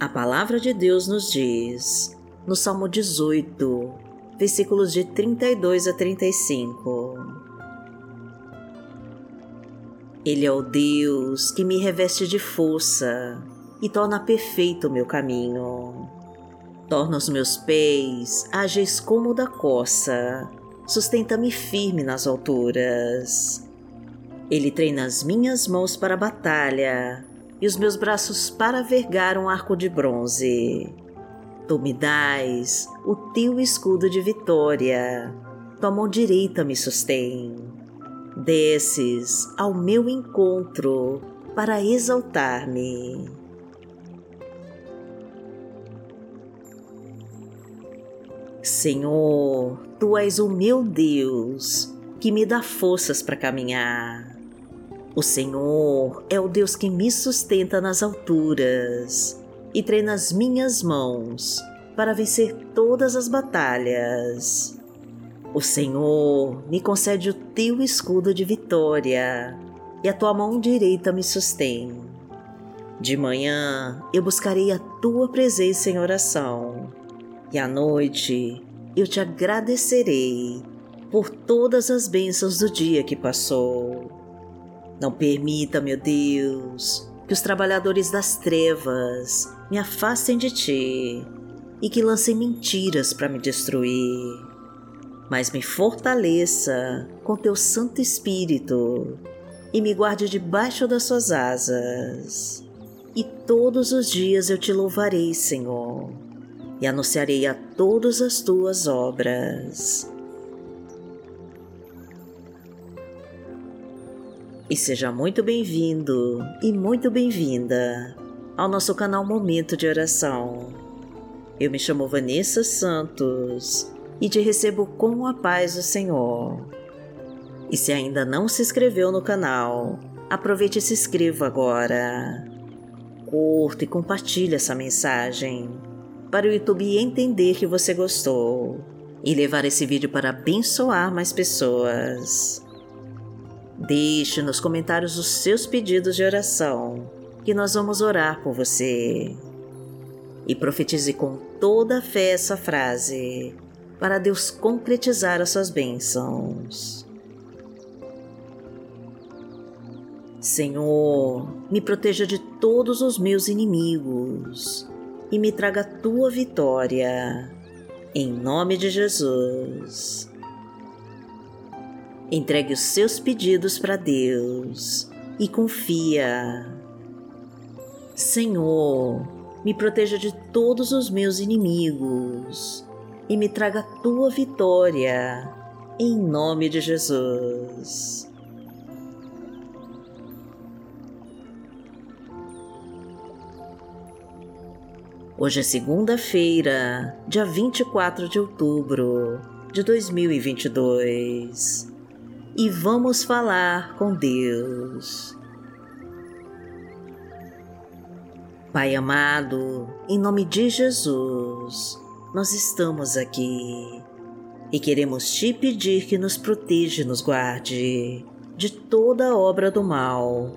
A palavra de Deus nos diz, no Salmo 18, versículos de 32 a 35. Ele é o Deus que me reveste de força e torna perfeito o meu caminho. Torna os meus pés ágeis como o da coça, sustenta-me firme nas alturas. Ele treina as minhas mãos para a batalha e os meus braços para vergar um arco de bronze. Tu me dás o teu escudo de vitória, tua mão direita me sustém. Desces ao meu encontro para exaltar-me. Senhor, tu és o meu Deus que me dá forças para caminhar. O Senhor é o Deus que me sustenta nas alturas e treina as minhas mãos para vencer todas as batalhas. O Senhor me concede o teu escudo de vitória e a tua mão direita me sustém. De manhã eu buscarei a tua presença em oração e à noite eu te agradecerei por todas as bênçãos do dia que passou não permita, meu Deus, que os trabalhadores das trevas me afastem de ti e que lancem mentiras para me destruir. Mas me fortaleça com teu Santo Espírito e me guarde debaixo das suas asas. E todos os dias eu te louvarei, Senhor, e anunciarei a todas as tuas obras. E seja muito bem-vindo e muito bem-vinda ao nosso canal Momento de Oração. Eu me chamo Vanessa Santos e te recebo com a paz do Senhor. E se ainda não se inscreveu no canal, aproveite e se inscreva agora. Curta e compartilhe essa mensagem para o YouTube entender que você gostou e levar esse vídeo para abençoar mais pessoas. Deixe nos comentários os seus pedidos de oração, que nós vamos orar por você. E profetize com toda a fé essa frase, para Deus concretizar as suas bênçãos. Senhor, me proteja de todos os meus inimigos e me traga a tua vitória. Em nome de Jesus. Entregue os seus pedidos para Deus e confia. Senhor, me proteja de todos os meus inimigos e me traga a tua vitória, em nome de Jesus. Hoje é segunda-feira, dia 24 de outubro de 2022 e vamos falar com Deus. Pai amado, em nome de Jesus, nós estamos aqui e queremos te pedir que nos proteja e nos guarde de toda obra do mal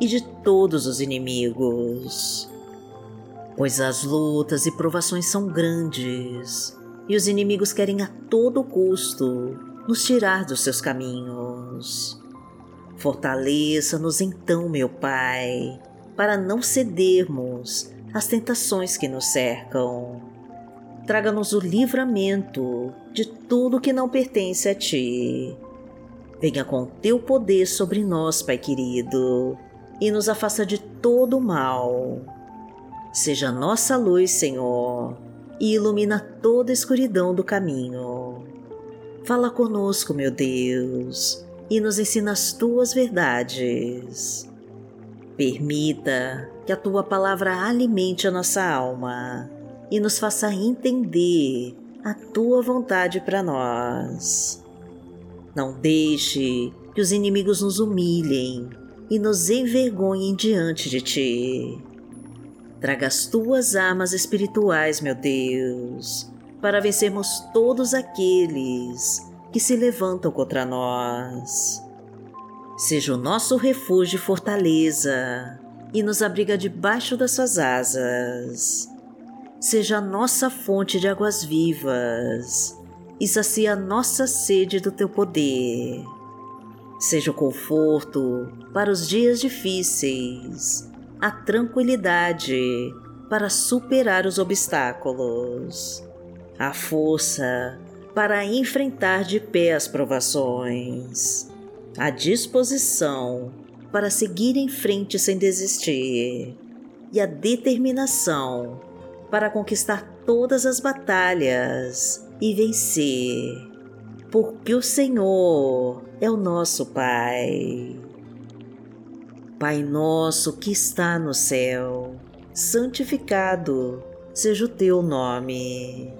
e de todos os inimigos. Pois as lutas e provações são grandes e os inimigos querem a todo custo nos tirar dos seus caminhos. Fortaleça-nos então, meu Pai, para não cedermos às tentações que nos cercam. Traga-nos o livramento de tudo que não pertence a Ti. Venha com Teu poder sobre nós, Pai querido, e nos afasta de todo o mal. Seja nossa luz, Senhor, e ilumina toda a escuridão do caminho Fala conosco, meu Deus, e nos ensina as tuas verdades. Permita que a tua palavra alimente a nossa alma e nos faça entender a tua vontade para nós. Não deixe que os inimigos nos humilhem e nos envergonhem diante de ti. Traga as tuas armas espirituais, meu Deus, para vencermos todos aqueles que se levantam contra nós. Seja o nosso refúgio e fortaleza, e nos abriga debaixo das suas asas. Seja a nossa fonte de águas vivas e sacia a nossa sede do teu poder. Seja o conforto para os dias difíceis, a tranquilidade para superar os obstáculos, a força para enfrentar de pé as provações, a disposição para seguir em frente sem desistir e a determinação para conquistar todas as batalhas e vencer, porque o Senhor é o nosso Pai. Pai nosso que está no céu, santificado seja o teu nome.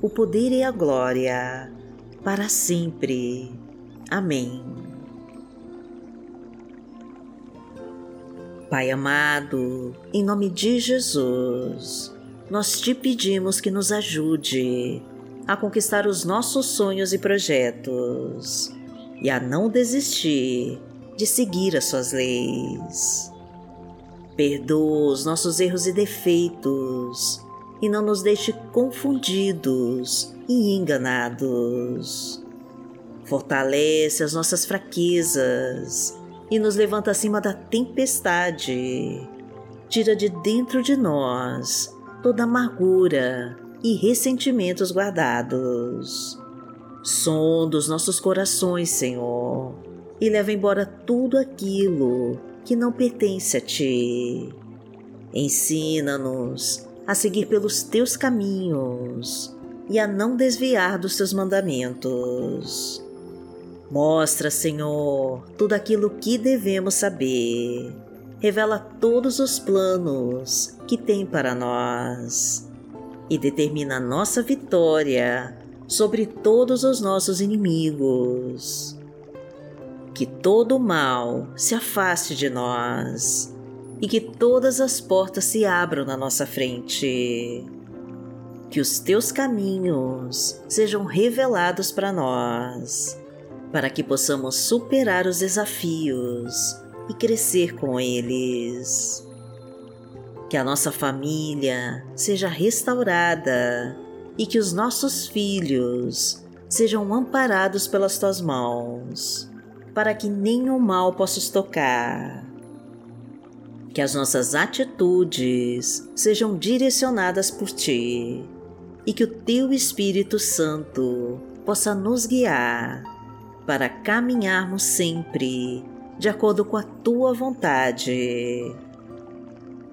o poder e a glória, para sempre. Amém. Pai amado, em nome de Jesus, nós te pedimos que nos ajude a conquistar os nossos sonhos e projetos e a não desistir de seguir as suas leis. Perdoa os nossos erros e defeitos e não nos deixe confundidos e enganados. Fortalece as nossas fraquezas e nos levanta acima da tempestade. Tira de dentro de nós toda amargura e ressentimentos guardados. Sonda os nossos corações, Senhor, e leva embora tudo aquilo que não pertence a Ti. Ensina-nos a seguir pelos Teus caminhos e a não desviar dos Teus mandamentos. Mostra, Senhor, tudo aquilo que devemos saber. Revela todos os planos que tem para nós e determina a nossa vitória sobre todos os nossos inimigos. Que todo o mal se afaste de nós e que todas as portas se abram na nossa frente. Que os teus caminhos sejam revelados para nós para que possamos superar os desafios e crescer com eles. Que a nossa família seja restaurada e que os nossos filhos sejam amparados pelas tuas mãos, para que nenhum mal possa os tocar. Que as nossas atitudes sejam direcionadas por ti e que o teu Espírito Santo possa nos guiar para caminharmos sempre de acordo com a tua vontade.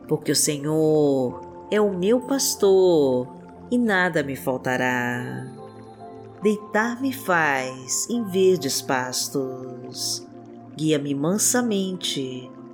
Porque o Senhor é o meu pastor e nada me faltará. Deitar-me faz em verdes pastos, guia-me mansamente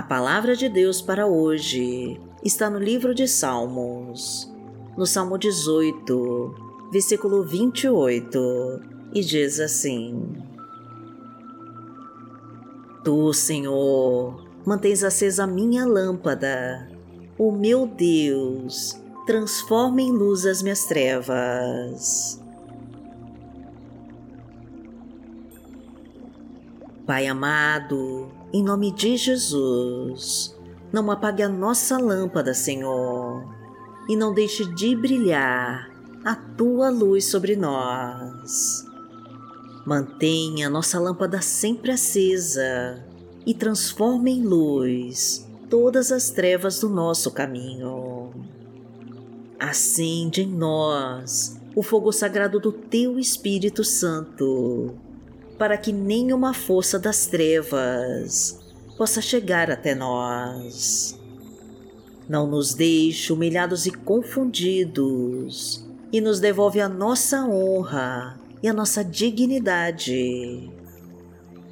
A palavra de Deus para hoje está no livro de Salmos, no Salmo 18, versículo 28, e diz assim: Tu, Senhor, mantens acesa a minha lâmpada. O meu Deus transforma em luz as minhas trevas. Pai amado, em nome de Jesus, não apague a nossa lâmpada, Senhor, e não deixe de brilhar a tua luz sobre nós. Mantenha nossa lâmpada sempre acesa e transforme em luz todas as trevas do nosso caminho. Acende em nós o fogo sagrado do Teu Espírito Santo, para que nenhuma força das trevas possa chegar até nós. Não nos deixe humilhados e confundidos e nos devolve a nossa honra e a nossa dignidade.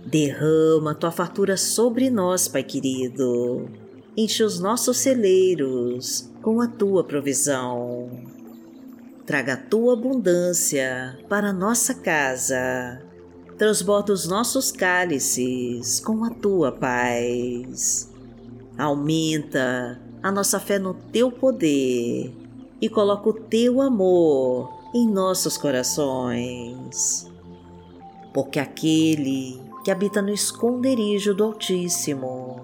Derrama tua fartura sobre nós, Pai querido. Enche os nossos celeiros com a tua provisão. Traga a tua abundância para a nossa casa. Transborda os nossos cálices com a tua paz. Aumenta a nossa fé no teu poder e coloca o teu amor em nossos corações. Porque aquele que habita no esconderijo do Altíssimo,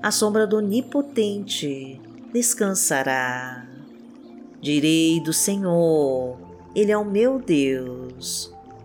à sombra do Onipotente, descansará. Direi do Senhor, Ele é o meu Deus,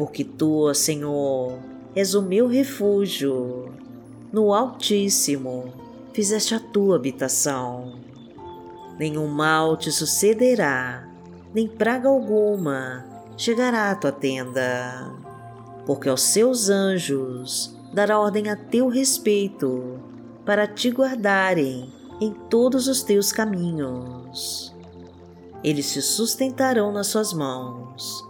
Porque tu, Senhor, és o meu refúgio, no Altíssimo fizeste a tua habitação. Nenhum mal te sucederá, nem praga alguma chegará à tua tenda, porque aos seus anjos dará ordem a teu respeito para te guardarem em todos os teus caminhos. Eles se sustentarão nas suas mãos,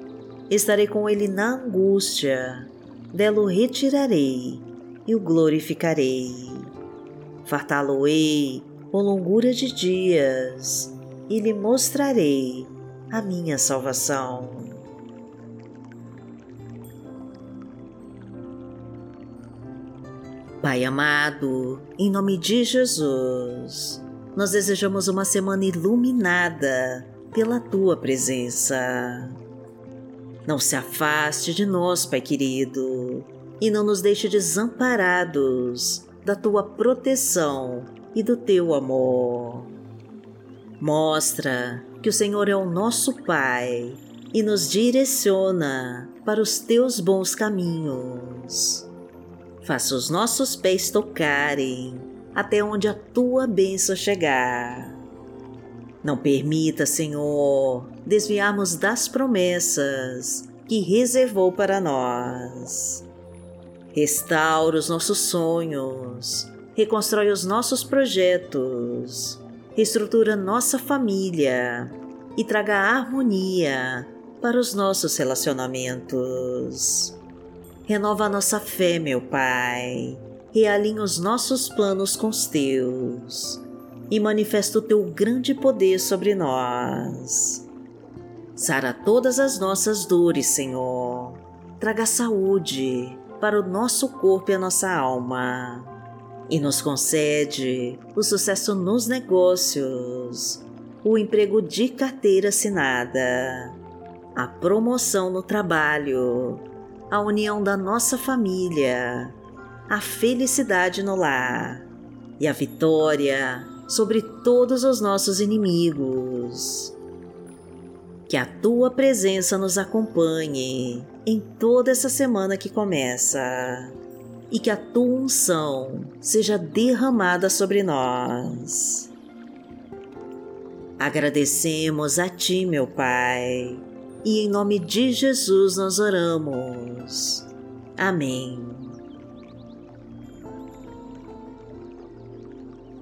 Estarei com ele na angústia, dela o retirarei e o glorificarei. Fartá-lo-ei com longura de dias e lhe mostrarei a minha salvação. Pai amado, em nome de Jesus, nós desejamos uma semana iluminada pela tua presença. Não se afaste de nós, Pai querido, e não nos deixe desamparados da tua proteção e do teu amor. Mostra que o Senhor é o nosso Pai e nos direciona para os teus bons caminhos faça os nossos pés tocarem até onde a tua bênção chegar. Não permita, Senhor, desviarmos das promessas que reservou para nós. Restaura os nossos sonhos, reconstrói os nossos projetos, reestrutura nossa família e traga harmonia para os nossos relacionamentos. Renova a nossa fé, meu Pai, realinha os nossos planos com os teus e manifesta o teu grande poder sobre nós. Sara todas as nossas dores, Senhor, traga saúde para o nosso corpo e a nossa alma e nos concede o sucesso nos negócios, o emprego de carteira assinada, a promoção no trabalho, a união da nossa família, a felicidade no lar e a vitória sobre todos os nossos inimigos. Que a tua presença nos acompanhe em toda essa semana que começa e que a tua unção seja derramada sobre nós. Agradecemos a Ti, meu Pai, e em nome de Jesus nós oramos. Amém.